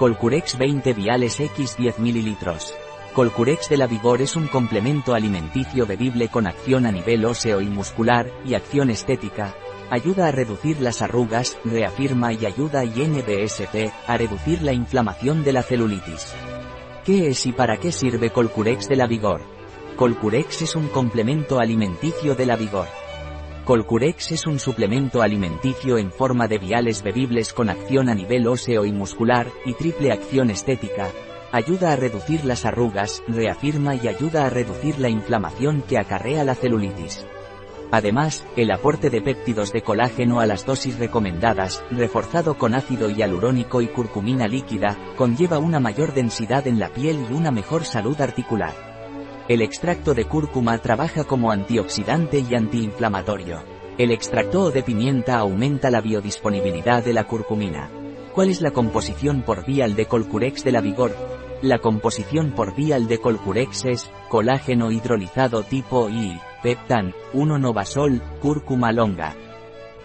Colcurex 20 viales X 10 ml. Colcurex de la Vigor es un complemento alimenticio bebible con acción a nivel óseo y muscular, y acción estética. Ayuda a reducir las arrugas, reafirma y ayuda a INBSP, a reducir la inflamación de la celulitis. ¿Qué es y para qué sirve Colcurex de la Vigor? Colcurex es un complemento alimenticio de la Vigor. Colcurex es un suplemento alimenticio en forma de viales bebibles con acción a nivel óseo y muscular, y triple acción estética. Ayuda a reducir las arrugas, reafirma y ayuda a reducir la inflamación que acarrea la celulitis. Además, el aporte de péptidos de colágeno a las dosis recomendadas, reforzado con ácido hialurónico y curcumina líquida, conlleva una mayor densidad en la piel y una mejor salud articular. El extracto de cúrcuma trabaja como antioxidante y antiinflamatorio. El extracto de pimienta aumenta la biodisponibilidad de la curcumina. ¿Cuál es la composición por vial de Colcurex de la Vigor? La composición por vial de Colcurex es colágeno hidrolizado tipo I, peptan, 1 novasol, cúrcuma longa,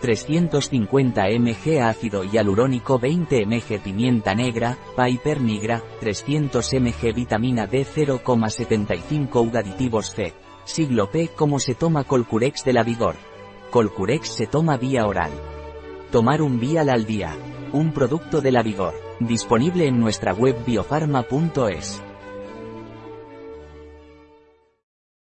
350 mg ácido hialurónico 20 mg pimienta negra, Piper nigra, 300 mg vitamina D 0,75 U aditivos C. Siglo P ¿Cómo se toma Colcurex de la Vigor? Colcurex se toma vía oral. Tomar un vial al día. Un producto de la Vigor. Disponible en nuestra web biofarma.es.